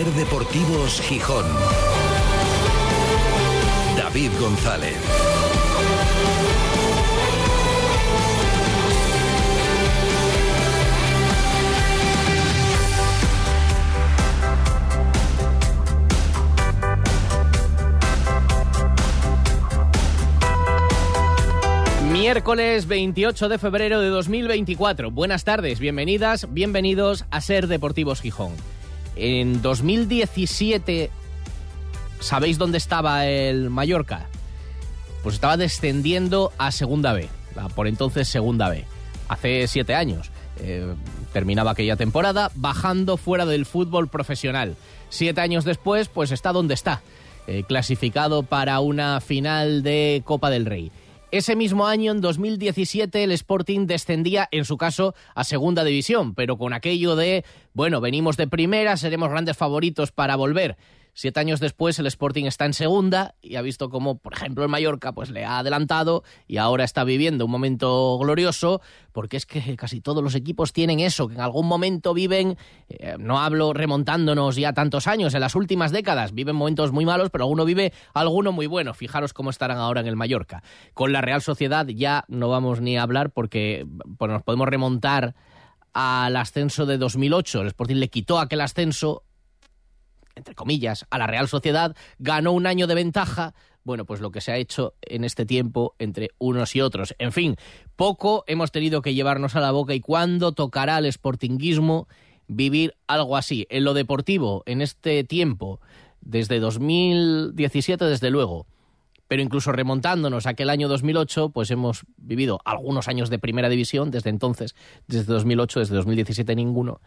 Ser Deportivos Gijón. David González. Miércoles 28 de febrero de 2024. Buenas tardes, bienvenidas, bienvenidos a Ser Deportivos Gijón. En 2017, ¿sabéis dónde estaba el Mallorca? Pues estaba descendiendo a Segunda B, la por entonces Segunda B, hace siete años. Eh, terminaba aquella temporada bajando fuera del fútbol profesional. Siete años después, pues está donde está, eh, clasificado para una final de Copa del Rey. Ese mismo año, en 2017, el Sporting descendía, en su caso, a segunda división, pero con aquello de, bueno, venimos de primera, seremos grandes favoritos para volver. Siete años después el Sporting está en segunda y ha visto cómo, por ejemplo, el Mallorca pues le ha adelantado y ahora está viviendo un momento glorioso porque es que casi todos los equipos tienen eso, que en algún momento viven, eh, no hablo remontándonos ya tantos años, en las últimas décadas viven momentos muy malos, pero alguno vive alguno muy bueno. Fijaros cómo estarán ahora en el Mallorca. Con la Real Sociedad ya no vamos ni a hablar porque pues, nos podemos remontar al ascenso de 2008. El Sporting le quitó aquel ascenso entre comillas, a la Real Sociedad, ganó un año de ventaja. Bueno, pues lo que se ha hecho en este tiempo entre unos y otros. En fin, poco hemos tenido que llevarnos a la boca y cuándo tocará al sportinguismo vivir algo así. En lo deportivo, en este tiempo, desde 2017, desde luego, pero incluso remontándonos a aquel año 2008, pues hemos vivido algunos años de primera división desde entonces, desde 2008, desde 2017 ninguno,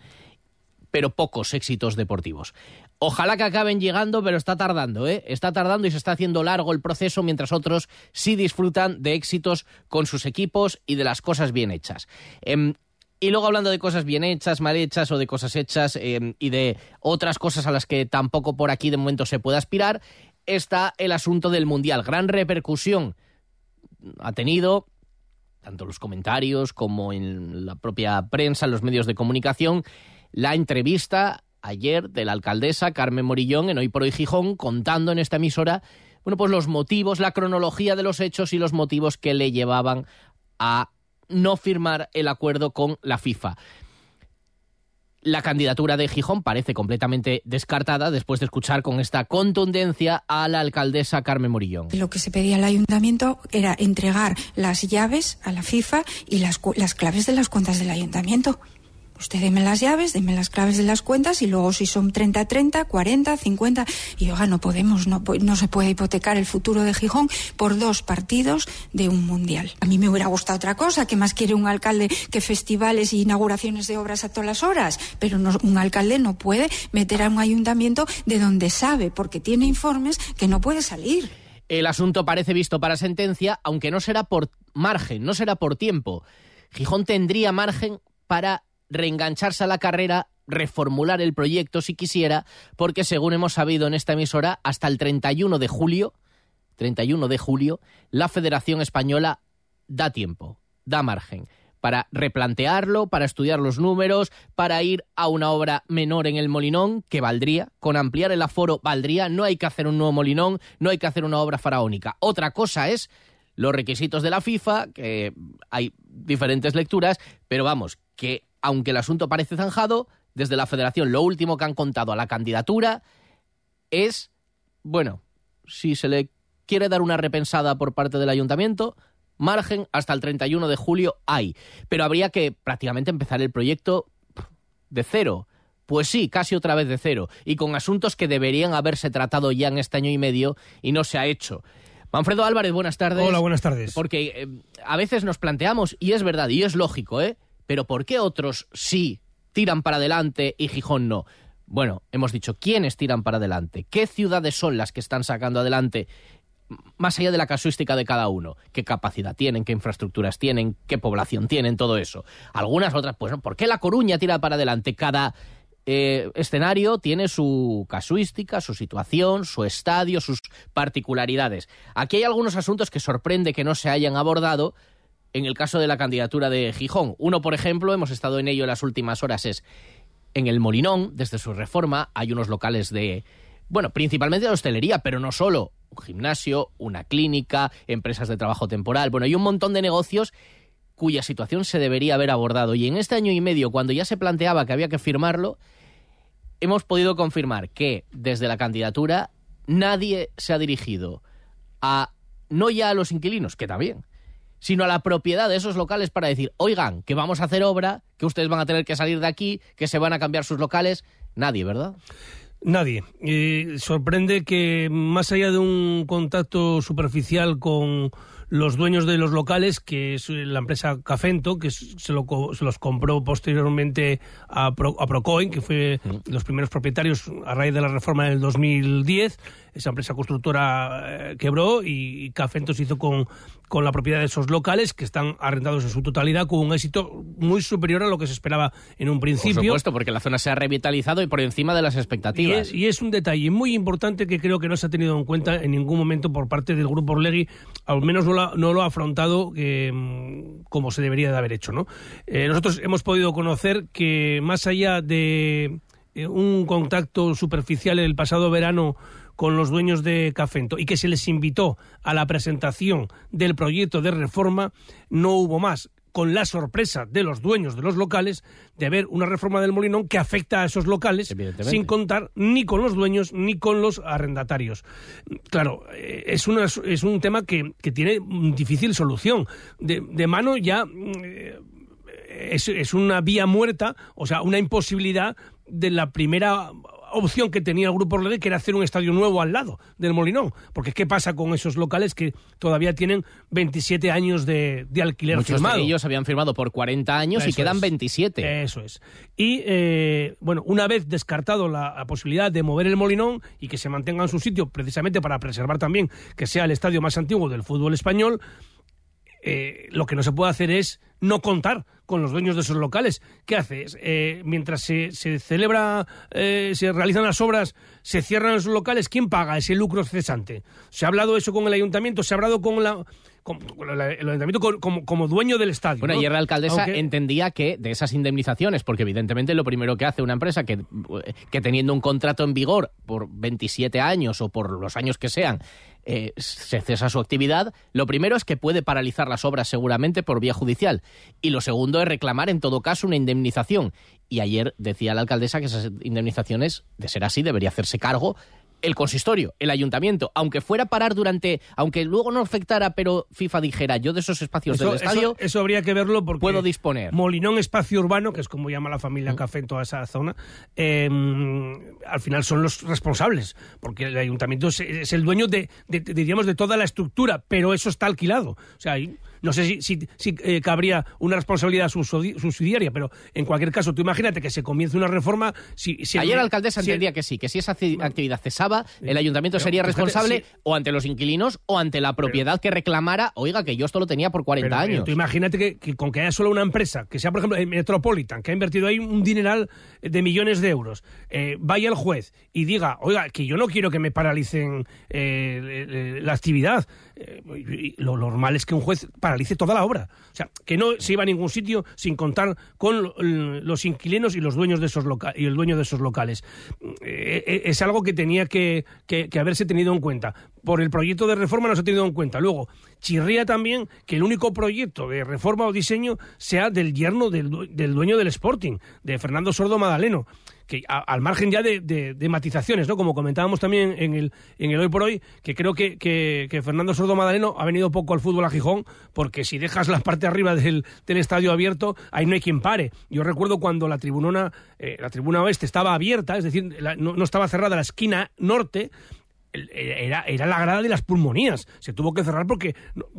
pero pocos éxitos deportivos. Ojalá que acaben llegando, pero está tardando, ¿eh? Está tardando y se está haciendo largo el proceso, mientras otros sí disfrutan de éxitos con sus equipos y de las cosas bien hechas. Em, y luego hablando de cosas bien hechas, mal hechas o de cosas hechas em, y de otras cosas a las que tampoco por aquí de momento se puede aspirar, está el asunto del Mundial. Gran repercusión ha tenido tanto los comentarios como en la propia prensa, en los medios de comunicación, la entrevista ayer de la alcaldesa Carmen Morillón en Hoy por Hoy Gijón, contando en esta emisora, bueno, pues los motivos, la cronología de los hechos y los motivos que le llevaban a no firmar el acuerdo con la FIFA. La candidatura de Gijón parece completamente descartada después de escuchar con esta contundencia a la alcaldesa Carmen Morillón. Lo que se pedía al ayuntamiento era entregar las llaves a la FIFA y las, las claves de las cuentas del ayuntamiento. Usted deme las llaves, deme las claves de las cuentas y luego si son 30, 30, 40, 50. Y oiga, no podemos, no, no se puede hipotecar el futuro de Gijón por dos partidos de un mundial. A mí me hubiera gustado otra cosa, que más quiere un alcalde que festivales e inauguraciones de obras a todas las horas. Pero un alcalde no puede meter a un ayuntamiento de donde sabe, porque tiene informes, que no puede salir. El asunto parece visto para sentencia, aunque no será por margen, no será por tiempo. Gijón tendría margen para reengancharse a la carrera, reformular el proyecto si quisiera, porque según hemos sabido en esta emisora, hasta el 31 de julio, 31 de julio, la Federación Española da tiempo, da margen para replantearlo, para estudiar los números, para ir a una obra menor en el Molinón, que valdría, con ampliar el aforo valdría, no hay que hacer un nuevo Molinón, no hay que hacer una obra faraónica. Otra cosa es los requisitos de la FIFA, que hay diferentes lecturas, pero vamos, que aunque el asunto parece zanjado, desde la federación lo último que han contado a la candidatura es, bueno, si se le quiere dar una repensada por parte del ayuntamiento, margen hasta el 31 de julio hay. Pero habría que prácticamente empezar el proyecto de cero. Pues sí, casi otra vez de cero. Y con asuntos que deberían haberse tratado ya en este año y medio y no se ha hecho. Manfredo Álvarez, buenas tardes. Hola, buenas tardes. Porque eh, a veces nos planteamos, y es verdad, y es lógico, ¿eh? Pero ¿por qué otros sí tiran para adelante y Gijón no? Bueno, hemos dicho, ¿quiénes tiran para adelante? ¿Qué ciudades son las que están sacando adelante? Más allá de la casuística de cada uno, qué capacidad tienen, qué infraestructuras tienen, qué población tienen, todo eso. Algunas otras, pues, ¿por qué La Coruña tira para adelante? Cada eh, escenario tiene su casuística, su situación, su estadio, sus particularidades. Aquí hay algunos asuntos que sorprende que no se hayan abordado, en el caso de la candidatura de Gijón. Uno, por ejemplo, hemos estado en ello las últimas horas, es En el Molinón, desde su reforma, hay unos locales de, bueno, principalmente de hostelería, pero no solo, un gimnasio, una clínica, empresas de trabajo temporal, bueno, hay un montón de negocios cuya situación se debería haber abordado. Y en este año y medio, cuando ya se planteaba que había que firmarlo, hemos podido confirmar que desde la candidatura nadie se ha dirigido a, no ya a los inquilinos, que también, sino a la propiedad de esos locales para decir, oigan, que vamos a hacer obra, que ustedes van a tener que salir de aquí, que se van a cambiar sus locales. Nadie, ¿verdad? Nadie. sorprende que más allá de un contacto superficial con los dueños de los locales, que es la empresa Cafento, que se, los compró posteriormente a, a Procoin, que fue los primeros propietarios a raíz de la reforma del 2010, esa empresa constructora eh, quebró y, Cafento se hizo con, con la propiedad de esos locales que están arrendados en su totalidad con un éxito muy superior a lo que se esperaba en un principio. Por supuesto, porque la zona se ha revitalizado y por encima de las expectativas. Y es, un detalle muy importante que creo que no se ha tenido en cuenta en ningún momento por parte del Grupo Orlegui, al menos no lo, ha afrontado eh, como se debería de haber hecho. ¿no? Eh, nosotros hemos podido conocer que más allá de un contacto superficial el pasado verano con los dueños de Cafento y que se les invitó a la presentación del proyecto de reforma, no hubo más con la sorpresa de los dueños de los locales de ver una reforma del Molinón que afecta a esos locales sin contar ni con los dueños ni con los arrendatarios. Claro, eh, es, una, es un tema que, tiene difícil solución. De, de mano ya eh, es, es una vía muerta, o sea, una imposibilidad de la primera opción que tenía el Grupo Orlegui, que era hacer un estadio nuevo al lado del Molinón. Porque ¿qué pasa con esos locales que todavía tienen 27 años de, de alquiler Muchos De ellos habían firmado por 40 años y quedan 27. Eso es. Y, eh, bueno, una vez descartado la, posibilidad de mover el Molinón y que se mantenga en su sitio, precisamente para preservar también que sea el estadio más antiguo del fútbol español, eh, lo que no se puede hacer es no contar con los dueños de esos locales. ¿Qué haces? Eh, mientras se, se celebra, eh, se realizan las obras, se cierran los locales, ¿quién paga ese lucro cesante? ¿Se ha hablado eso con el ayuntamiento? ¿Se ha hablado con la el ayuntamiento como, dueño del estadio. Bueno, ayer la alcaldesa entendía que de esas indemnizaciones, porque evidentemente lo primero que hace una empresa que, que teniendo un contrato en vigor por 27 años o por los años que sean, eh, se cesa su actividad, lo primero es que puede paralizar las obras seguramente por vía judicial y lo segundo es reclamar en todo caso una indemnización. Y ayer decía la alcaldesa que esas indemnizaciones, de ser así, debería hacerse cargo el consistorio, el ayuntamiento, aunque fuera parar durante, aunque luego no afectara, pero FIFA dijera, yo de esos espacios del estadio... Eso, habría que verlo porque... Puedo disponer. Molinón Espacio Urbano, que es como llama la familia mm. Café en toda esa zona, em, al final son los responsables, porque el ayuntamiento es, el dueño de, diríamos, de toda la estructura, pero eso está alquilado. O sea, hay no sé si, si, eh, cabría una responsabilidad subsidiaria, pero en cualquier caso, tú imagínate que se comience una reforma. Si, Ayer la alcaldesa entendía que sí, que si esa actividad cesaba, el ayuntamiento sería responsable o ante los inquilinos o ante la propiedad que reclamara, oiga, que yo esto lo tenía por 40 años. Tú imagínate que, con que haya solo una empresa, que sea, por ejemplo, Metropolitan, que ha invertido ahí un dineral de millones de euros, eh, vaya el juez y diga, oiga, que yo no quiero que me paralicen eh, la actividad. lo normal es que un juez paralice toda la obra. O sea, que no se iba a ningún sitio sin contar con los inquilinos y los dueños de esos locales y el dueño de esos locales. Eh, eh, es algo que tenía que, haberse tenido en cuenta. Por el proyecto de reforma no se ha tenido en cuenta. Luego, chirría también que el único proyecto de reforma o diseño sea del yerno del, del dueño del Sporting, de Fernando Sordo Madaleno que al margen ya de, matizaciones, ¿no? Como comentábamos también en el, en el hoy por hoy, que creo que, que, Fernando Sordo Madaleno ha venido poco al fútbol a Gijón, porque si dejas la parte arriba del, del estadio abierto, ahí no hay quien pare. Yo recuerdo cuando la tribuna, eh, la tribuna oeste estaba abierta, es decir, no, no estaba cerrada la esquina norte, era, era la grada de las pulmonías. Se tuvo que cerrar porque,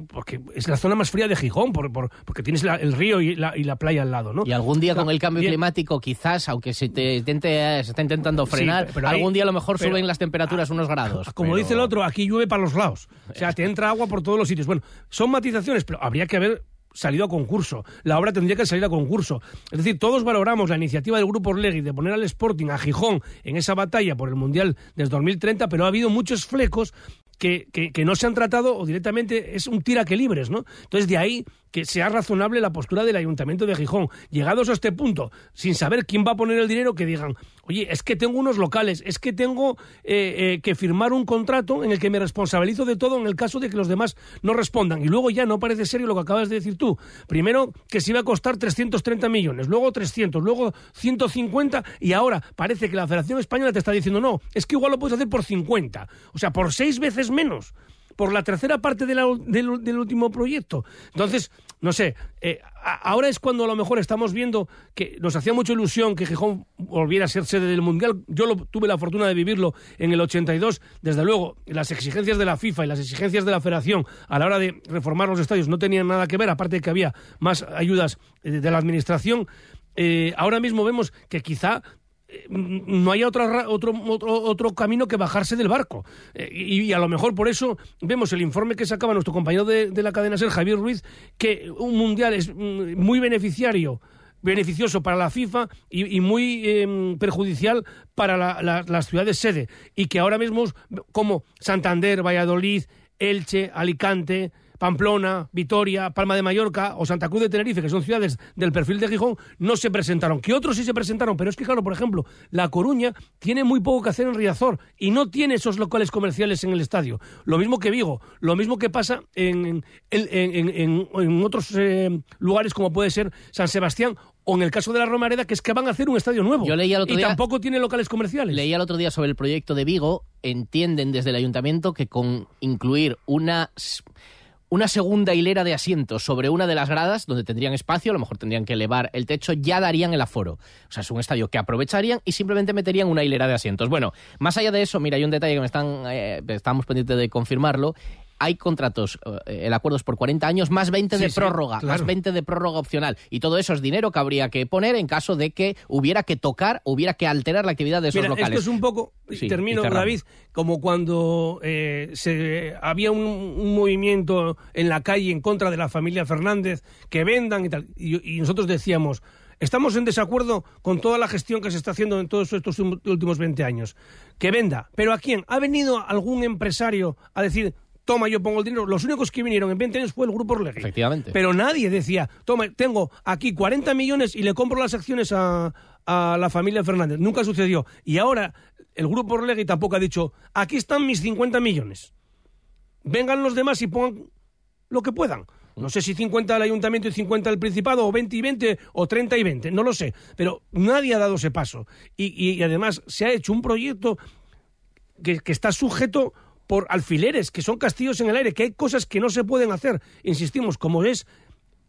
porque es la zona más fría de Gijón, por, porque tienes el río y la, y la, playa al lado. ¿no? Y algún día con el cambio climático, quizás, aunque se, te intente, se está intentando frenar, pero, algún día a lo mejor suben las temperaturas unos grados. Como dice el otro, aquí llueve para los lados. O sea, te entra agua por todos los sitios. Bueno, son matizaciones, pero habría que haber salido a concurso. La obra tendría que salir a concurso. Es decir, todos valoramos la iniciativa del Grupo Orlegui de poner al Sporting a Gijón en esa batalla por el Mundial desde 2030, pero ha habido muchos flecos que, que, no se han tratado o directamente es un tira que libres, ¿no? Entonces, de ahí que sea razonable la postura del Ayuntamiento de Gijón. Llegados a este punto, sin saber quién va a poner el dinero, que digan, oye, es que tengo unos locales, es que tengo eh, eh, que firmar un contrato en el que me responsabilizo de todo en el caso de que los demás no respondan. Y luego ya no parece serio lo que acabas de decir tú. Primero, que se iba a costar 330 millones, luego 300, luego 150 y ahora parece que la Federación Española te está diciendo, no, es que igual lo puedes hacer por 50. O sea, por seis veces menos por la tercera parte del, último proyecto. Entonces, no sé, eh, ahora es cuando a lo mejor estamos viendo que nos hacía mucha ilusión que Gijón volviera a ser sede del Mundial. Yo tuve la fortuna de vivirlo en el 82. Desde luego, las exigencias de la FIFA y las exigencias de la Federación a la hora de reformar los estadios no tenían nada que ver, aparte de que había más ayudas eh, de la Administración. Eh, ahora mismo vemos que quizá no hay otro, otro, otro, camino que bajarse del barco. Eh, y, a lo mejor por eso vemos el informe que sacaba nuestro compañero de, la cadena SER, Javier Ruiz, que un mundial es mm, muy beneficiario beneficioso para la FIFA y, muy em, perjudicial para las ciudades sede. Y que ahora mismo, como Santander, Valladolid, Elche, Alicante, Pamplona, Vitoria, Palma de Mallorca o Santa Cruz de Tenerife, que son ciudades del perfil de Gijón, no se presentaron. Que otros sí se presentaron, pero es que, claro, por ejemplo, La Coruña tiene muy poco que hacer en Riazor y no tiene esos locales comerciales en el estadio. Lo mismo que Vigo, lo mismo que pasa en, en, otros eh, lugares como puede ser San Sebastián o en el caso de la Romareda, que es que van a hacer un estadio nuevo. Yo leía el otro y tampoco tiene locales comerciales. Leía el otro día sobre el proyecto de Vigo. Entienden desde el ayuntamiento que con incluir una una segunda hilera de asientos sobre una de las gradas, donde tendrían espacio, a lo mejor tendrían que elevar el techo, ya darían el aforo. O sea, es un estadio que aprovecharían y simplemente meterían una hilera de asientos. Bueno, más allá de eso, mira, hay un detalle que me están, eh, estamos pendientes de confirmarlo, hay contratos, eh, el acuerdo es por 40 años, más 20 de prórroga, más 20 de prórroga opcional. Y todo eso es dinero que habría que poner en caso de que hubiera que tocar, hubiera que alterar la actividad de esos Mira, locales. Esto es un poco, termino, David, como cuando eh, se, había un, movimiento en la calle en contra de la familia Fernández, que vendan y tal. y nosotros decíamos, Estamos en desacuerdo con toda la gestión que se está haciendo en todos estos últimos 20 años. Que venda. ¿Pero a quién? ¿Ha venido algún empresario a decir, toma, yo pongo el dinero. Los únicos que vinieron en 20 años fue el Grupo Orlegui. Efectivamente. Pero nadie decía, toma, tengo aquí 40 millones y le compro las acciones a, la familia Fernández. Nunca sucedió. Y ahora el Grupo Orlegui tampoco ha dicho, aquí están mis 50 millones. Vengan los demás y pongan lo que puedan. No sé si 50 al ayuntamiento y 50 al principado, o 20 y 20, o 30 y 20, no lo sé. Pero nadie ha dado ese paso. Y, además se ha hecho un proyecto que, que está sujeto por alfileres, que son castillos en el aire, que hay cosas que no se pueden hacer, insistimos, como es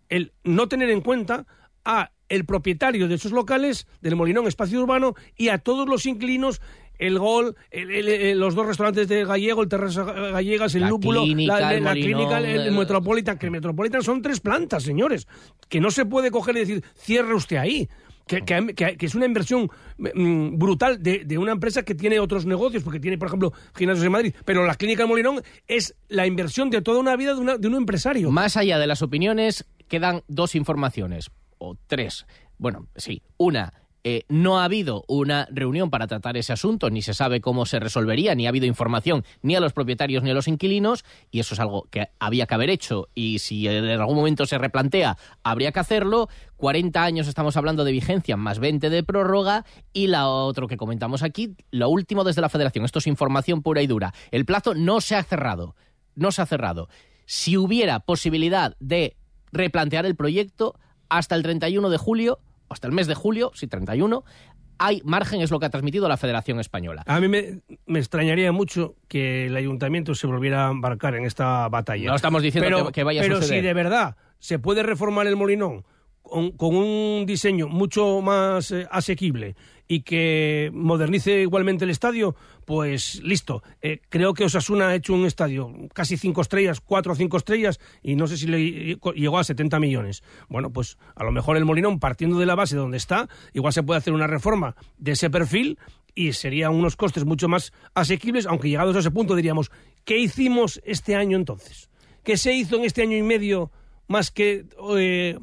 el no tener en cuenta a el propietario de esos locales, del Molinón Espacio Urbano, y a todos los inquilinos el Gol, los dos restaurantes de Gallego, el Terrasa Gallegas, el Lúpulo, la, clínica, el, Metropolitan, que el Metropolitan son tres plantas, señores, que no se puede coger y decir, cierre usted ahí que, es una inversión mm, brutal de, una empresa que tiene otros negocios, porque tiene, por ejemplo, gimnasios en Madrid, pero la clínica de Molinón es la inversión de toda una vida de, de un empresario. Más allá de las opiniones, quedan dos informaciones, o tres. Bueno, sí, una eh, no ha habido una reunión para tratar ese asunto, ni se sabe cómo se resolvería, ni ha habido información ni a los propietarios ni a los inquilinos, y eso es algo que había que haber hecho, y si en algún momento se replantea, habría que hacerlo. 40 años estamos hablando de vigencia, más 20 de prórroga, y la otro que comentamos aquí, lo último desde la Federación, esto es información pura y dura. El plazo no se ha cerrado, no se ha cerrado. Si hubiera posibilidad de replantear el proyecto, hasta el 31 de julio hasta el mes de julio, sí, 31, hay margen, es lo que ha transmitido la Federación Española. A mí me, extrañaría mucho que el ayuntamiento se volviera a embarcar en esta batalla. No estamos diciendo que, vaya a suceder. Pero si de verdad se puede reformar el Molinón con, un diseño mucho más eh, asequible y que modernice igualmente el estadio, pues listo. Eh, creo que Osasuna ha hecho un estadio casi cinco estrellas, cuatro o cinco estrellas, y no sé si le llegó a 70 millones. Bueno, pues a lo mejor el Molinón, partiendo de la base donde está, igual se puede hacer una reforma de ese perfil y serían unos costes mucho más asequibles, aunque llegados a ese punto diríamos, ¿qué hicimos este año entonces? ¿Qué se hizo en este año y medio más que eh,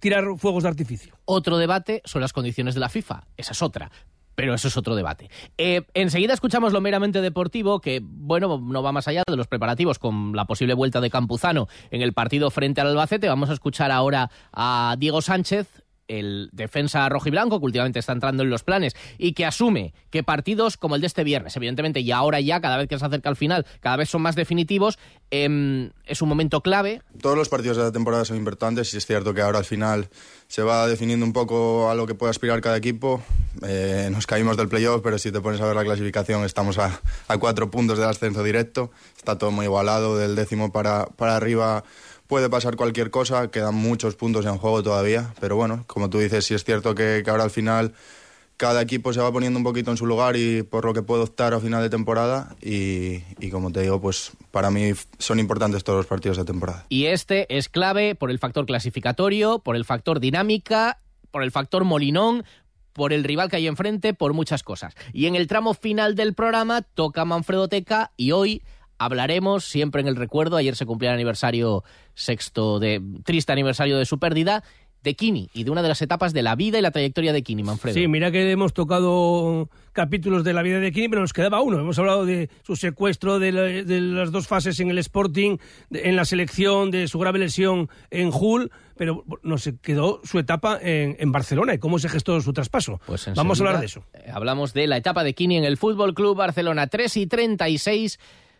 tirar fuegos de artificio. Otro debate son las condiciones de la FIFA. Esa es otra. pero eso es otro debate. Eh, enseguida escuchamos lo meramente deportivo, que, bueno, no va más allá de los preparativos con la posible vuelta de Campuzano en el partido frente al Albacete. Vamos a escuchar ahora a Diego Sánchez, el defensa rojo y blanco, que últimamente está entrando en los planes, y que asume que partidos como el de este viernes, evidentemente, y ahora ya, cada vez que se acerca al final, cada vez son más definitivos, em, es un momento clave. Todos los partidos de la temporada son importantes y es cierto que ahora al final se va definiendo un poco a lo que puede aspirar cada equipo. Eh, nos caímos del playoff, pero si te pones a ver la clasificación, estamos a, a cuatro puntos del ascenso directo. Está todo muy igualado, del décimo para, para arriba puede pasar cualquier cosa, quedan muchos puntos en juego todavía, pero bueno, como tú dices, sí es cierto que, ahora al final cada equipo se va poniendo un poquito en su lugar y por lo que puede optar a final de temporada y, y, como te digo, pues para mí son importantes todos los partidos de temporada. Y este es clave por el factor clasificatorio, por el factor dinámica, por el factor molinón, por el rival que hay enfrente, por muchas cosas. Y en el tramo final del programa toca Manfredo Teca y hoy hablaremos siempre en el recuerdo. Ayer se cumplía el aniversario sexto de triste aniversario de su pérdida de Kini y de una de las etapas de la vida y la trayectoria de Kini, Manfredo. Sí, mira que hemos tocado capítulos de la vida de Kini, pero nos quedaba uno. Hemos hablado de su secuestro, de, las dos fases en el Sporting, en la selección, de su grave lesión en Hull, pero nos quedó su etapa en, Barcelona y cómo se gestó su traspaso. Pues Vamos a hablar de eso. Eh, hablamos de la etapa de Kini en el Fútbol Club Barcelona, 3 y 36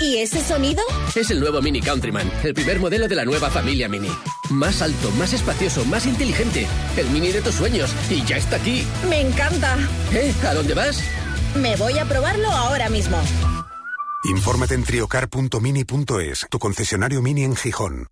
¿Y ese sonido? Es el nuevo Mini Countryman, el primer modelo de la nueva familia Mini. Más alto, más espacioso, más inteligente. El Mini de tus sueños. Y ya está aquí. Me encanta. ¿Eh? ¿A dónde vas? Me voy a probarlo ahora mismo. Infórmate en triocar.mini.es, tu concesionario Mini en Gijón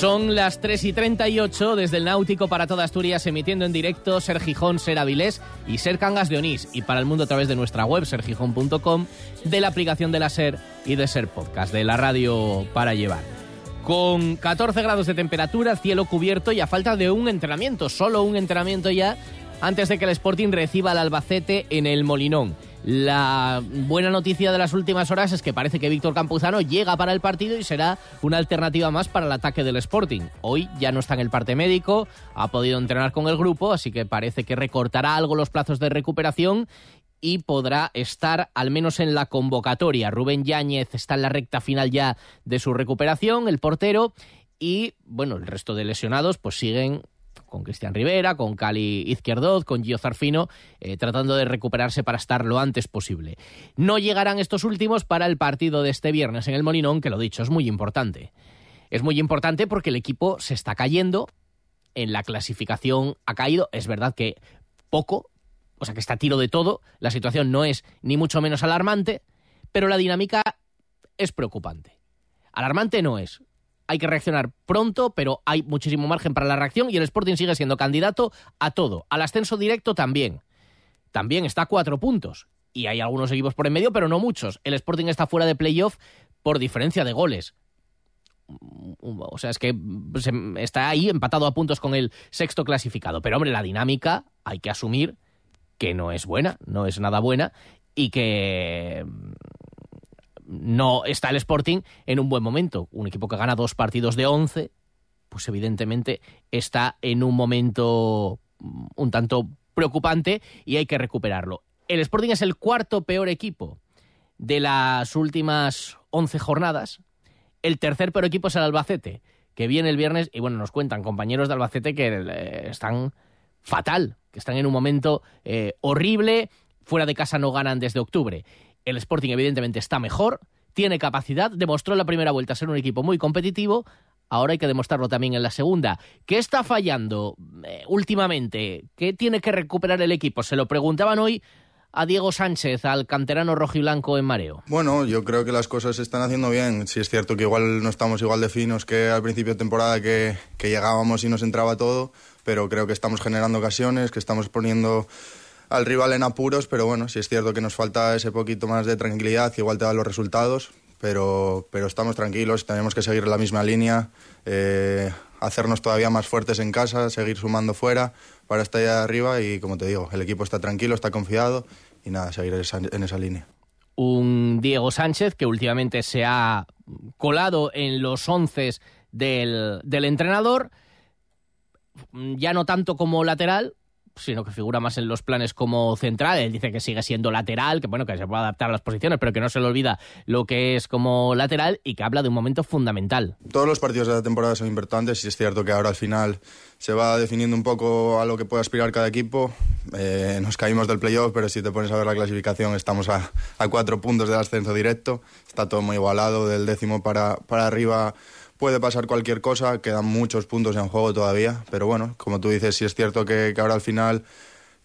Son las 3 y 38 desde el Náutico para toda Asturias, emitiendo en directo Ser Gijón, Ser Avilés y Ser Cangas de Onís. Y para el mundo a través de nuestra web, sergijón.com, de la aplicación de la Ser y de Ser Podcast, de la radio para llevar. Con 14 grados de temperatura, cielo cubierto y a falta de un entrenamiento, solo un entrenamiento ya, antes de que el Sporting reciba al Albacete en el Molinón. La buena noticia de las últimas horas es que parece que Víctor Campuzano llega para el partido y será una alternativa más para el ataque del Sporting. Hoy ya no está en el parte médico, ha podido entrenar con el grupo, así que parece que recortará algo los plazos de recuperación y podrá estar al menos en la convocatoria. Rubén Yáñez está en la recta final ya de su recuperación, el portero, y bueno, el resto de lesionados pues siguen con Cristian Rivera, con Cali Izquierdoz, con Gio Zarfino, eh, tratando de recuperarse para estar lo antes posible. No llegarán estos últimos para el partido de este viernes en el Molinón, que lo dicho, es muy importante. Es muy importante porque el equipo se está cayendo, en la clasificación ha caído, es verdad que poco, o sea que está a tiro de todo, la situación no es ni mucho menos alarmante, pero la dinámica es preocupante. Alarmante no es. Hay que reaccionar pronto, pero hay muchísimo margen para la reacción y el Sporting sigue siendo candidato a todo. Al ascenso directo también. También está a cuatro puntos. Y hay algunos equipos por en medio, pero no muchos. El Sporting está fuera de playoff por diferencia de goles. O sea, es que está ahí empatado a puntos con el sexto clasificado. Pero hombre, la dinámica hay que asumir que no es buena, no es nada buena y que no está el Sporting en un buen momento. Un equipo que gana dos partidos de once, pues evidentemente está en un momento un tanto preocupante y hay que recuperarlo. El Sporting es el cuarto peor equipo de las últimas once jornadas. El tercer peor equipo es el Albacete, que viene el viernes y bueno, nos cuentan compañeros de Albacete que eh, están fatal, que están en un momento eh, horrible, fuera de casa no ganan desde octubre. El Sporting evidentemente está mejor, tiene capacidad, demostró en la primera vuelta ser un equipo muy competitivo, ahora hay que demostrarlo también en la segunda. ¿Qué está fallando eh, últimamente? ¿Qué tiene que recuperar el equipo? Se lo preguntaban hoy a Diego Sánchez, al canterano rojiblanco en mareo? Bueno, yo creo que las cosas se están haciendo bien. Si es cierto que igual no estamos igual de finos que al principio de temporada que, que llegábamos y nos entraba todo, pero creo que estamos generando ocasiones, que estamos poniendo al rival en apuros, pero bueno, sí es cierto que nos falta ese poquito más de tranquilidad, igual te da los resultados, pero, pero estamos tranquilos, tenemos que seguir la misma línea, eh, hacernos todavía más fuertes en casa, seguir sumando fuera para estar allá arriba y como te digo, el equipo está tranquilo, está confiado y nada, seguir en esa línea. Un Diego Sánchez que últimamente se ha colado en los once del, del entrenador, ya no tanto como lateral, sino que figura más en los planes como central. Él dice que sigue siendo lateral, que bueno, que se puede adaptar a las posiciones, pero que no se le olvida lo que es como lateral y que habla de un momento fundamental. Todos los partidos de la temporada son importantes y es cierto que ahora al final se va definiendo un poco a lo que puede aspirar cada equipo. Eh, nos caímos del playoff, pero si te pones a ver la clasificación estamos a, a cuatro puntos del ascenso directo. Está todo muy igualado, del décimo para, para arriba puede pasar cualquier cosa, quedan muchos puntos en juego todavía, pero bueno, como tú dices, sí es cierto que, ahora al final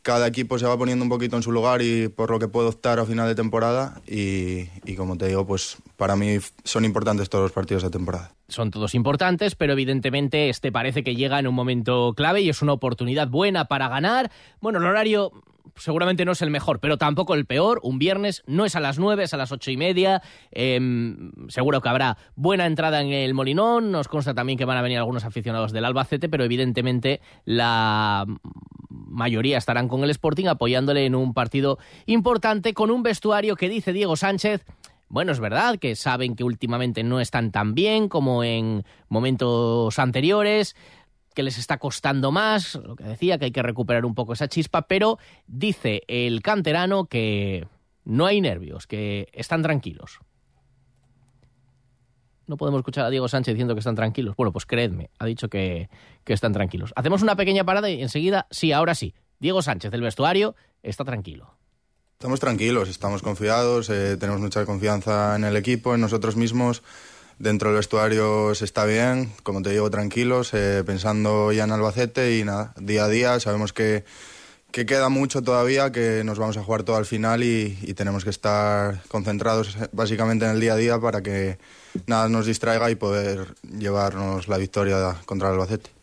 cada equipo se va poniendo un poquito en su lugar y por lo que puede optar a final de temporada y, y, como te digo, pues para mí son importantes todos los partidos de temporada. Son todos importantes, pero evidentemente este parece que llega en un momento clave y es una oportunidad buena para ganar. Bueno, el horario seguramente no es el mejor, pero tampoco el peor. Un viernes no es a las nueve, es a las ocho y media. Em, seguro que habrá buena entrada en el Molinón. Nos consta también que van a venir algunos aficionados del Albacete, pero evidentemente la mayoría estarán con el Sporting apoyándole en un partido importante con un vestuario que dice Diego Sánchez. Bueno, es verdad que saben que últimamente no están tan bien como en momentos anteriores, que les está costando más, lo que decía, que hay que recuperar un poco esa chispa, pero dice el canterano que no hay nervios, que están tranquilos. No podemos escuchar a Diego Sánchez diciendo que están tranquilos. Bueno, pues creedme, ha dicho que, que están tranquilos. Hacemos una pequeña parada y enseguida, sí, ahora sí. Diego Sánchez del vestuario está tranquilo. Estamos tranquilos, estamos confiados, eh, tenemos mucha confianza en el equipo, en nosotros mismos. Dentro del vestuario se está bien, como te digo, tranquilos, eh, pensando ya en Albacete y nada, día a día sabemos que, que, queda mucho todavía, que nos vamos a jugar todo al final y, y, tenemos que estar concentrados básicamente en el día a día para que nada nos distraiga y poder llevarnos la victoria contra el Albacete.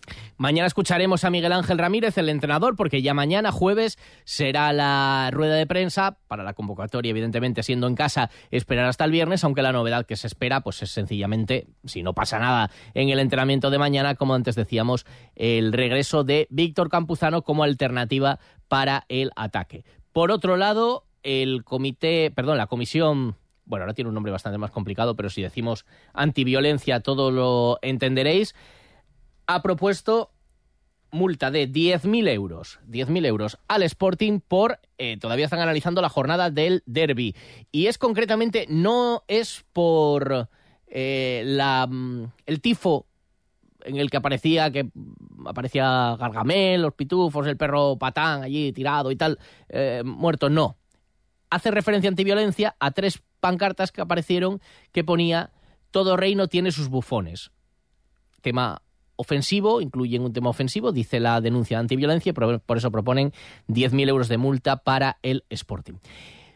Mañana escucharemos a Miguel Ángel Ramírez, el entrenador, porque ya mañana, jueves, será la rueda de prensa para la convocatoria, evidentemente, siendo en casa, esperar hasta el viernes, aunque la novedad que se espera, pues es sencillamente, si no pasa nada en el entrenamiento de mañana, como antes decíamos, el regreso de Víctor Campuzano como alternativa para el ataque. Por otro lado, el comité, perdón, la comisión bueno, ahora tiene un nombre bastante más complicado, pero si decimos antiviolencia, todo lo entenderéis ha propuesto multa de 10.000 euros, 10.000 euros al Sporting por, eh, todavía están analizando la jornada del derby. Y es concretamente, no es por eh, la, mm, el tifo en el que aparecía que aparecía Gargamel, los pitufos, el perro patán allí tirado y tal, eh, muerto, no. Hace referencia antiviolencia a tres pancartas que aparecieron que ponía todo reino tiene sus bufones. Tema ofensivo, incluyen un tema ofensivo, dice la denuncia de antiviolencia, por, por eso proponen 10.000 euros de multa para el Sporting.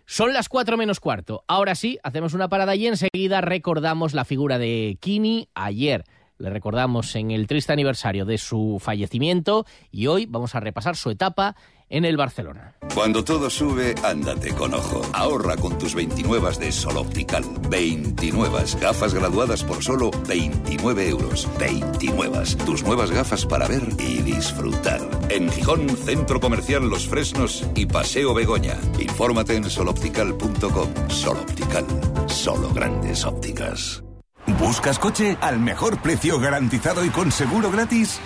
Son las 4 menos cuarto. Ahora sí, hacemos una parada y enseguida recordamos la figura de Kini ayer. Le recordamos en el triste aniversario de su fallecimiento y hoy vamos a repasar su etapa en el Barcelona. Cuando todo sube, ándate con ojo. Ahorra con tus 29 de Sol Optical. 29 gafas graduadas por solo 29 euros. 29. Tus nuevas gafas para ver y disfrutar. En Gijón, Centro Comercial Los Fresnos y Paseo Begoña. Infórmate en soloptical.com. Sol Optical. Solo grandes ópticas. ¿Buscas coche al mejor precio garantizado y con seguro gratis?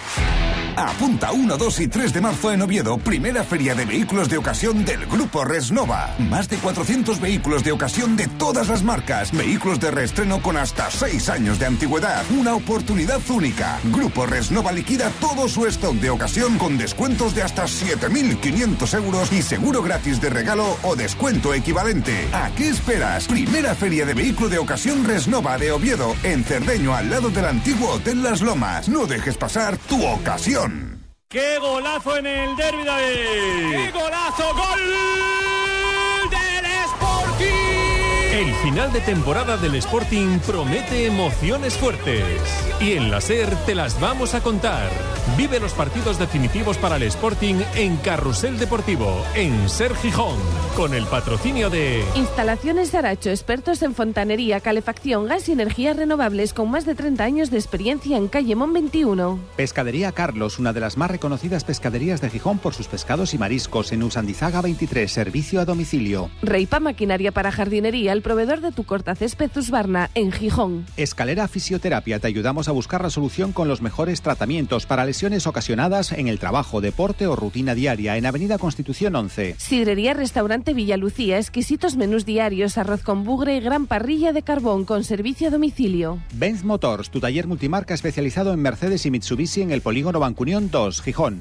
Apunta 1, 2 y 3 de marzo en Oviedo, primera feria de vehículos de ocasión del Grupo Resnova. Más de 400 vehículos de ocasión de todas las marcas. Vehículos de reestreno con hasta 6 años de antigüedad. Una oportunidad única. Grupo Resnova liquida todo su stock de ocasión con descuentos de hasta 7.500 euros y seguro gratis de regalo o descuento equivalente. ¿A qué esperas? Primera feria de vehículo de ocasión Resnova de Oviedo, en Cerdeño, al lado del antiguo Hotel Las Lomas. No dejes pasar tu ocasión. ¡Qué golazo en el derby, David! ¡Qué golazo! ¡Gol! El final de temporada del Sporting promete emociones fuertes. Y en la SER te las vamos a contar. Vive los partidos definitivos para el Sporting en Carrusel Deportivo, en Ser Gijón, con el patrocinio de... Instalaciones Aracho, expertos en fontanería, calefacción, gas y energías renovables con más de 30 años de experiencia en Calle Mon 21. Pescadería Carlos, una de las más reconocidas pescaderías de Gijón por sus pescados y mariscos en Usandizaga 23, servicio a domicilio. Reipa Maquinaria para Jardinería, el proveedor de tu cortacésped Husqvarna en Gijón. Escalera Fisioterapia, te ayudamos a buscar la solución con los mejores tratamientos para lesiones ocasionadas en el trabajo, deporte o rutina diaria en Avenida Constitución 11. Sidrería Restaurante Villalucía, exquisitos menús diarios, arroz con bugre y gran parrilla de carbón con servicio a domicilio. Benz Motors, tu taller multimarca especializado en Mercedes y Mitsubishi en el polígono Bancunión 2, Gijón.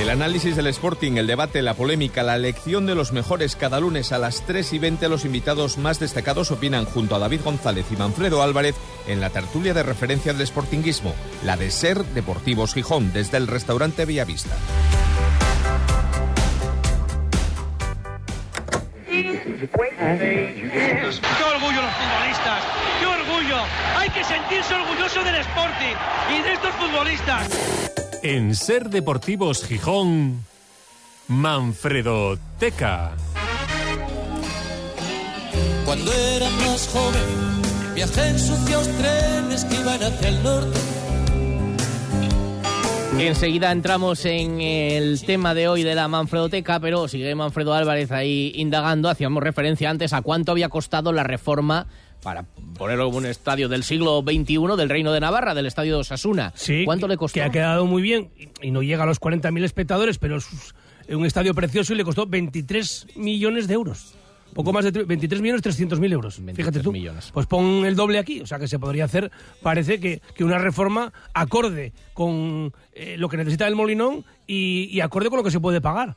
El análisis del Sporting, el debate, la polémica, la elección de los mejores cada lunes a las 3 y 20 los invitados más destacados opinan junto a David González y Manfredo Álvarez en la tertulia de referencia del Sportinguismo, la de Ser Deportivos Gijón, desde el restaurante Villavista. ¡Qué orgullo los futbolistas! ¡Qué orgullo! Hay que sentirse orgulloso del Sporting y de estos futbolistas. En Ser Deportivos Gijón, Manfredo Teca. Cuando era más joven, viajé en sucios trenes que iban hacia el norte. Enseguida entramos en el tema de hoy de la Manfredoteca, pero sigue Manfredo Álvarez ahí indagando. Hacíamos referencia antes a cuánto había costado la reforma para ponerlo como un estadio del siglo XXI del Reino de Navarra, del estadio de Osasuna. Sí, ¿Cuánto le costó? Que ha quedado muy bien y no llega a los 40.000 espectadores, pero es un estadio precioso y le costó 23 millones de euros. Poco más de 23 millones 300 mil euros. Fíjate tú. millones. Pues pon el doble aquí. O sea que se podría hacer, parece que, que una reforma acorde con eh, lo que necesita el Molinón y, y acorde con lo que se puede pagar.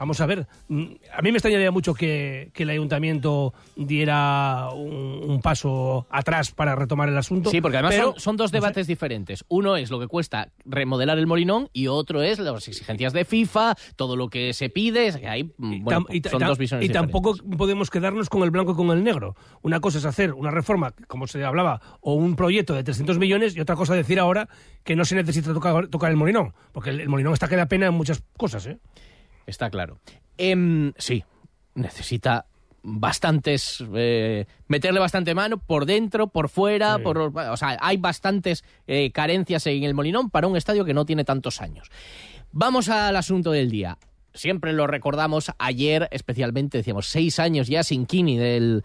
Vamos a ver, mm, a mí me extrañaría mucho que, que el ayuntamiento diera un, un paso atrás para retomar el asunto. Sí, porque además pero- son, son dos debates diferentes. Uno es lo que cuesta remodelar el Molinón y otro es las exigencias de FIFA, todo lo que se pide. es que Hay, mm, bueno, y, son dos visiones y tampoco podemos quedarnos con el blanco y con el negro. Una cosa es hacer una reforma, como se hablaba, o un proyecto de 300 millones, y otra cosa decir ahora que no se necesita tocar, tocar el molinón, porque el, el molinón está que da pena en muchas cosas. ¿eh? Está claro. Em, sí, necesita bastantes eh, meterle bastante mano por dentro por fuera por o sea hay bastantes eh, carencias en el Molinón para un estadio que no tiene tantos años. Vamos al asunto del día. Siempre lo recordamos ayer especialmente decíamos seis años ya sin Kini del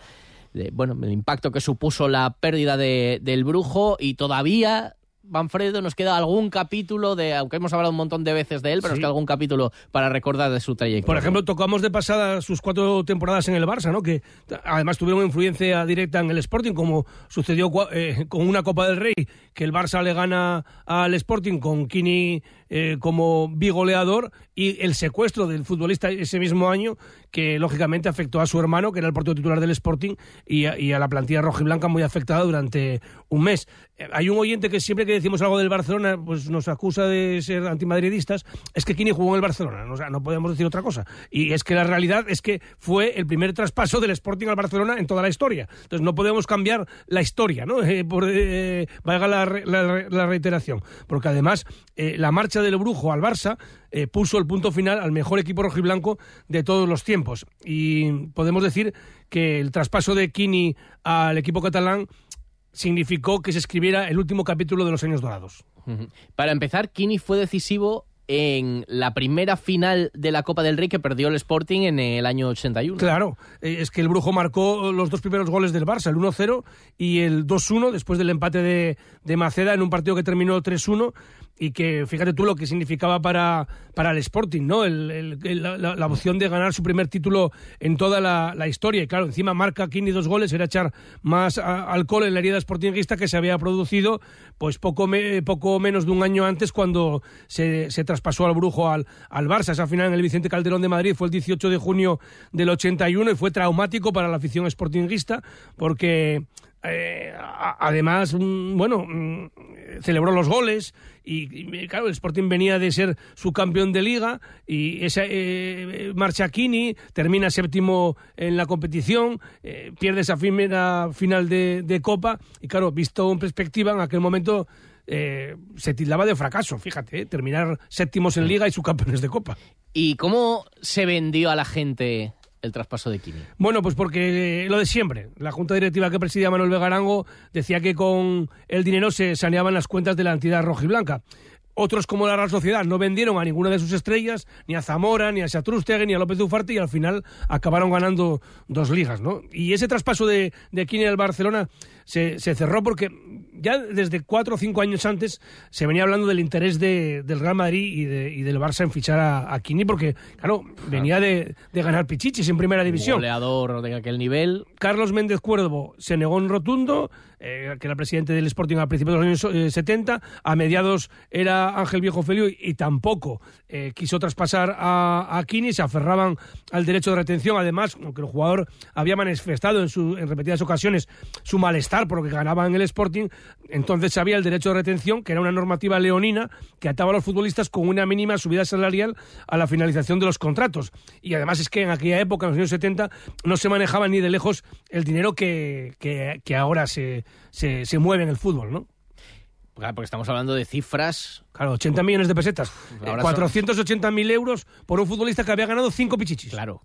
de, bueno el impacto que supuso la pérdida de- del brujo y todavía Manfredo, nos queda algún capítulo de, aunque hemos hablado un montón de veces de él, pero nos Sí. queda algún capítulo para recordar de su trayectoria. Por ejemplo, tocamos de pasada sus cuatro temporadas en el Barça, ¿no? Que además tuvieron influencia directa en el Sporting, como sucedió eh, con una Copa del Rey, que el Barça le gana al Sporting con Kini eh, como bigoleador y el secuestro del futbolista ese mismo año, que lógicamente afectó a su hermano, que era el portero titular del Sporting, y a, y a la plantilla rojiblanca muy afectada durante un mes. Eh, Hay un oyente que siempre que decimos algo del Barcelona, pues nos acusa de ser antimadridistas. Es que Kini jugó en el Barcelona, o sea, no podemos decir otra cosa. Y es que la realidad es que fue el primer traspaso del Sporting al Barcelona en toda la historia. Entonces no podemos cambiar la historia, ¿no? Eh, por, eh, la, la- la reiteración. Porque además eh, la marcha del Brujo al Barça eh, puso el punto final al mejor equipo rojiblanco de todos los tiempos. Y podemos decir que el traspaso de Kini al equipo catalán significó que se escribiera el último capítulo de los años dorados. Para empezar, Kini fue decisivo en la primera final de la Copa del Rey que perdió el Sporting en el año 81. Claro, eh, es que el Brujo marcó los dos primeros goles del Barça, el 1-0 y el 2-1 después del empate de, de Maceda en un partido que terminó 3-1 y que fíjate tú lo que significaba para, para el Sporting, ¿no? El- el- la- la opción de ganar su primer título en toda la, la historia. Y claro, encima marca Kini dos goles, era echar más a- alcohol en la herida sportinguista que se había producido pues poco, me- poco menos de un año antes cuando se, se traspasó al Brujo al, al Barça. Esa final en el Vicente Calderón de Madrid fue el 18 de junio del 81 y fue traumático para la afición sportinguista porque eh, a- además, mm, bueno, mm, celebró los goles y, y, claro, el Sporting venía de ser su campeón de liga y esa eh, marcha Kini, termina séptimo en la competición, eh, pierde esa primera final de, de Copa y claro, visto en perspectiva, en aquel momento eh, se tildaba de fracaso, fíjate, terminar séptimos en liga y subcampeones de Copa. ¿Y cómo se vendió a la gente el traspaso de Kini? Bueno, pues porque eh, lo de siempre. La junta directiva que presidía Manuel Vegarango decía que con el dinero se saneaban las cuentas de la entidad rojiblanca. Otros, como la Real Sociedad, no vendieron a ninguna de sus estrellas, ni a Zamora, ni a Satrústegui, ni a López Ufarte, y al final acabaron ganando dos ligas, ¿no? Y ese traspaso de, de Kini al Barcelona se, se cerró porque ya desde cuatro o cinco años antes se venía hablando del interés de- del Real Madrid y, de- y del Barça en fichar a, a Kini, porque, claro, venía de, de ganar Pichichis en primera división. Goleador de aquel nivel. Carlos Méndez Cuervo se negó en rotundo, eh, que era presidente del Sporting a principios de los años eh, 70. A mediados era Ángel Viejo Felio y, y tampoco eh, quiso traspasar a, a Kini. Se aferraban al derecho de retención. Además, aunque el jugador había manifestado en, su- en repetidas ocasiones su malestar por lo que ganaba en el Sporting, entonces había el derecho de retención, que era una normativa leonina que ataba a los futbolistas con una mínima subida salarial a la finalización de los contratos. Y además es que en aquella época, en los años 70, no se manejaba ni de lejos el dinero que, que- que ahora se, se, se mueve en el fútbol, ¿no? Claro, porque estamos hablando de cifras. Claro, 80 millones de pesetas. Ahora Eh, son- 480.000 euros por un futbolista que había ganado cinco pichichis. Claro.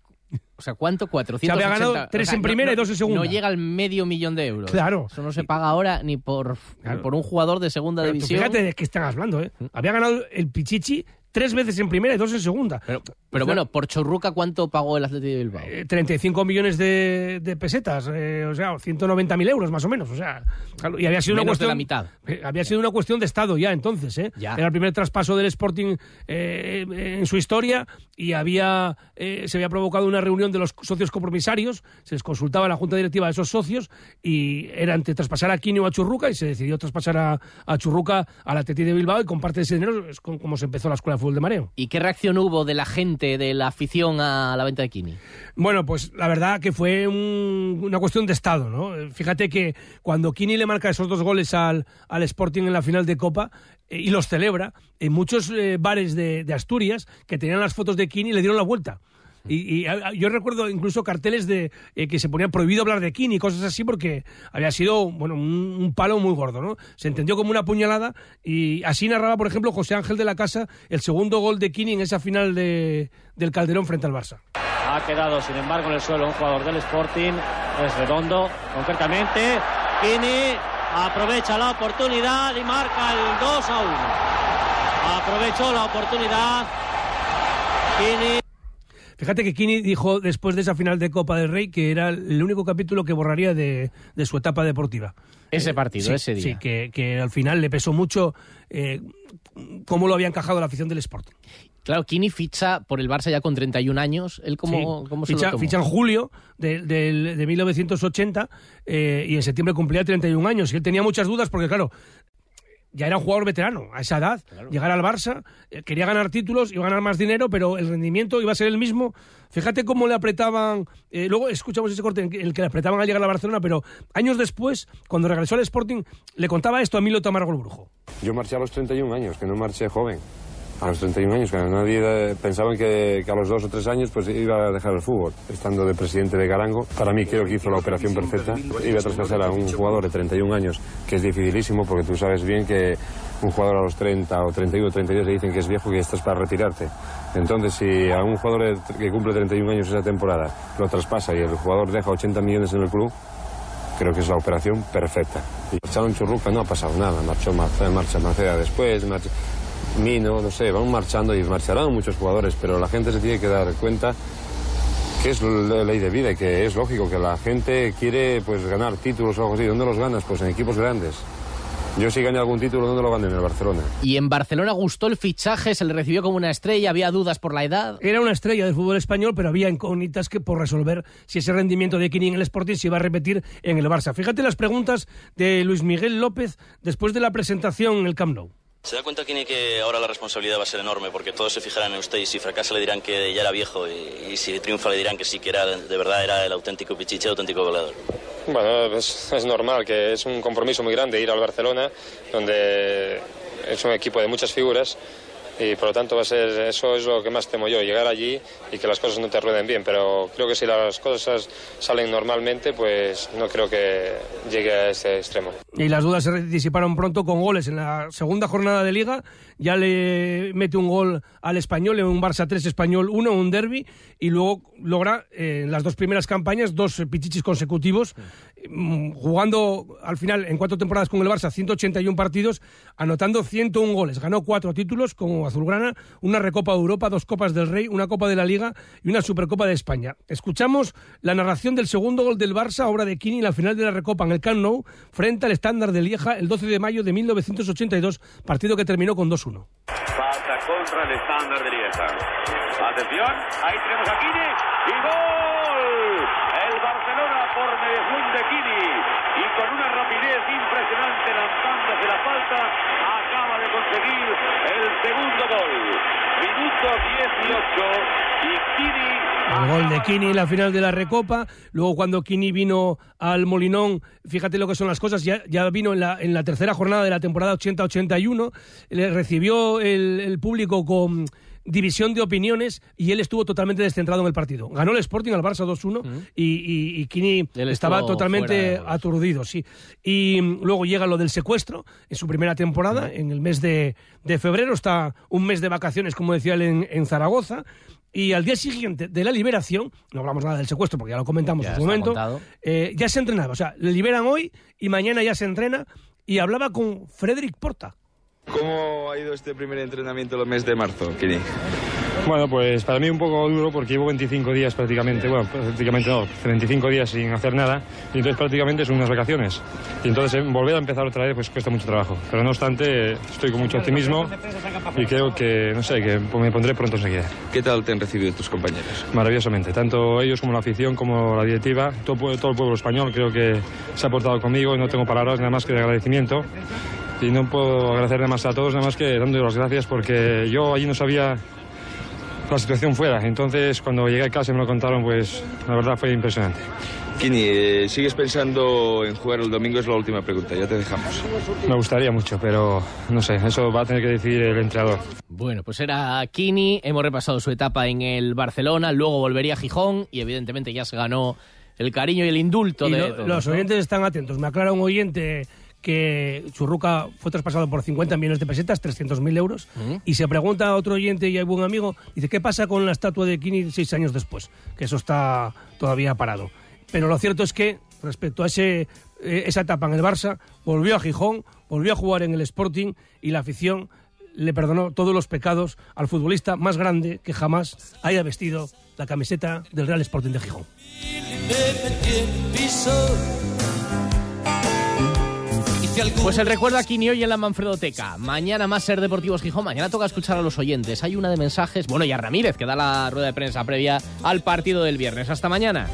O sea, ¿cuánto? 480. Se había ganado tres O sea, en no- primera y no- dos en segunda. No llega al medio millón de euros. Claro. Eso no se paga ahora ni por, ni Claro. por un jugador de segunda Pero división. fíjate de qué están hablando, ¿eh? Había ganado el Pichichi tres veces en primera y dos en segunda. Pero, pero bueno, por Chorruca, ¿cuánto pagó el Atlético de Bilbao? Eh, 35 millones de, de pesetas, eh, o sea, 190.000 euros más o menos, o sea, y había sido una Menos de cuestión la mitad. eh, había sido una cuestión de estado ya entonces, ¿eh? Ya. Era el primer traspaso del Sporting eh, en su historia y había se había provocado una reunión de los socios compromisarios, se les consultaba a la junta directiva de esos socios y era entre traspasar a Kini o a Churruca y se decidió traspasar a, a Churruca al Atleti de Bilbao y con parte de ese dinero es con- como se empezó la escuela de fútbol de mareo. ¿Y qué reacción hubo de la gente, de la afición a la venta de Kini? Bueno, pues la verdad que fue un- una cuestión de estado, ¿no? Fíjate que cuando Kini le marca esos dos goles al, al Sporting en la final de Copa eh, y los celebra, en muchos eh, bares de, de Asturias que tenían las fotos de Kini le dieron la vuelta. Y, y, a- yo recuerdo incluso carteles de eh, que se ponían prohibido hablar de Kini y cosas así porque había sido bueno un, un palo muy gordo, ¿no? Se entendió como una puñalada y así narraba, por ejemplo, José Ángel de la Casa el segundo gol de Kini en esa final de- del Calderón frente al Barça. Ha quedado, sin embargo, en el suelo un jugador del Sporting, es redondo, concretamente. Kini aprovecha la oportunidad y marca el 2 a 1. Aprovechó la oportunidad. Kini. Fíjate que Kini dijo después de esa final de Copa del Rey que era el único capítulo que borraría de, de su etapa deportiva. Ese partido, Sí, ese día. Sí, que, que al final le pesó mucho eh, cómo lo había encajado la afición del Sporting. Claro, Kini ficha por el Barça ya con 31 años. ¿Él cómo, Sí. cómo se ficha, lo tomó? ficha en julio de, del- de 1980 eh, y en septiembre cumplía 31 años. Y él tenía muchas dudas porque, claro, ya era un jugador veterano a esa edad. Llegar al Barça, eh, quería ganar títulos, iba a ganar más dinero, pero el rendimiento iba a ser el mismo. Fíjate cómo le apretaban. eh, luego escuchamos ese corte en que- el que le apretaban al llegar a Barcelona, pero años después, cuando regresó al Sporting, le contaba esto a Milo Tamargo el Brujo. Yo marché a los 31 años, que no marché joven. A los 31 años, que nadie eh, pensaba que, a los dos o tres años pues iba a dejar el fútbol. Estando de presidente de Garango, para mí creo que hizo la operación perfecta. Iba a traspasar a un jugador de 31 años, que es dificilísimo, porque tú sabes bien que un jugador a los 30 o 31 o 32 le dicen que es viejo y que estás para retirarte. Entonces, si a un jugador que cumple 31 años esa temporada lo traspasa y el jugador deja 80 millones en el club, creo que es la operación perfecta. Y marcharon Churruca, no ha pasado nada, marchó Marcea, marcha Macea después, marcha Mino, no sé, van marchando y marcharán muchos jugadores, pero la gente se tiene que dar cuenta que es la ley de vida y que es lógico que la gente quiere pues ganar títulos o algo así. ¿Dónde los ganas? Pues en equipos grandes. Yo si gané algún título, ¿dónde lo gané? En el Barcelona. Y en Barcelona gustó el fichaje, se le recibió como una estrella, había dudas por la edad. Era una estrella del fútbol español, pero había incógnitas que por resolver si ese rendimiento de Kini en el Sporting se iba a repetir en el Barça. Fíjate las preguntas de Luis Miguel López después de la presentación en el Camp Nou. ¿Se da cuenta, Kini, que ahora la responsabilidad va a ser enorme? Porque todos se fijarán en usted y si fracasa le dirán que ya era viejo y, si triunfa le dirán que sí, que era, de verdad era el auténtico pichiche, auténtico goleador. Bueno, es normal que es un compromiso muy grande ir al Barcelona, donde es un equipo de muchas figuras y por lo tanto va a ser eso es lo que más temo yo, llegar allí y que las cosas no te rueden bien, pero creo que si las cosas salen normalmente, pues no creo que llegue a ese extremo. Y las dudas se disiparon pronto con goles. En la segunda jornada de Liga ya le mete un gol al Español en un Barça 3 Español 1, un derby, y luego logra eh, en las dos primeras campañas dos eh, pichichis consecutivos, mm, jugando al final en cuatro temporadas con el Barça 181 partidos, anotando 101 goles. Ganó cuatro títulos como Azulgrana, una Recopa de Europa, dos Copas del Rey, una Copa de la Liga y una Supercopa de España. Escuchamos la narración del segundo gol del Barça, obra de Kini, en la final de la Recopa en el Camp Nou, frente al estándar de Lieja el 12 de mayo de 1982, partido que terminó con 2-1. Falta contra el estándar de Lieja. Atención, ahí tenemos a Kini y gol. El Barcelona por mediación de Kini y con una rapidez impresionante lanzándose la falta acaba de conseguir el segundo gol. Minuto 18 y Kini El gol de Kini en la final de la Recopa. Luego, cuando Kini vino al Molinón, fíjate lo que son las cosas, ya, ya vino en la, en la tercera jornada de la temporada 80-81. Le recibió el, el público con división de opiniones y él estuvo totalmente descentrado en el partido. Ganó el Sporting al Barça 2-1 y, y, y Kini estaba totalmente fuera aturdido, sí. Y mm, luego llega lo del secuestro en su primera temporada, en el mes de, de febrero, está un mes de vacaciones, como decía él, en, en Zaragoza. Y al día siguiente de la liberación, no hablamos nada del secuestro porque ya lo comentamos Ya en su momento, eh, ya se entrenaba. O sea, le liberan hoy y mañana ya se entrena. Y hablaba con Frederick Porta. ¿Cómo ha ido este primer entrenamiento el mes de marzo, Kini? Bueno, pues para mí un poco duro porque llevo 25 días prácticamente, bueno, prácticamente no, 25 días sin hacer nada y entonces prácticamente son unas vacaciones. Y entonces eh, volver a empezar otra vez pues cuesta mucho trabajo. Pero no obstante, estoy con mucho optimismo y creo que, no sé, que me pondré pronto enseguida. ¿Qué tal te han recibido tus compañeros? Maravillosamente, tanto ellos como la afición, como la directiva, todo, todo el pueblo español creo que se ha portado conmigo y no tengo palabras nada más que de agradecimiento. Y no puedo agradecer nada más a todos, nada más que dando las gracias porque yo allí no sabía la situación fuera. Entonces, cuando llegué a casa y me lo contaron, pues la verdad fue impresionante. Kini, eh, ¿sigues pensando en jugar el domingo? Es la última pregunta, ya te dejamos. Me gustaría mucho, pero no sé, eso va a tener que decidir el entrenador. Bueno, pues era Kini, hemos repasado su etapa en el Barcelona, luego volvería a Gijón y evidentemente ya se ganó el cariño y el indulto Y de lo- todos, los ¿no? oyentes están atentos. Me aclara un oyente que Churruca fue traspasado por 50 millones de pesetas, 300.000 euros, y se pregunta a otro oyente y hay buen amigo, dice, ¿qué pasa con la estatua de Kini seis años después? Que eso está todavía parado. Pero lo cierto es que, respecto a ese, eh, esa etapa en el Barça, volvió a Gijón, volvió a jugar en el Sporting y la afición le perdonó todos los pecados al futbolista más grande que jamás haya vestido la camiseta del Real Sporting de Gijón. Pues el recuerdo aquí ni hoy en la Manfredoteca. Mañana más Ser Deportivos Gijón. Mañana toca escuchar a los oyentes. Hay una de mensajes. Bueno, y a Ramírez, que da la rueda de prensa previa al partido del viernes. Hasta mañana.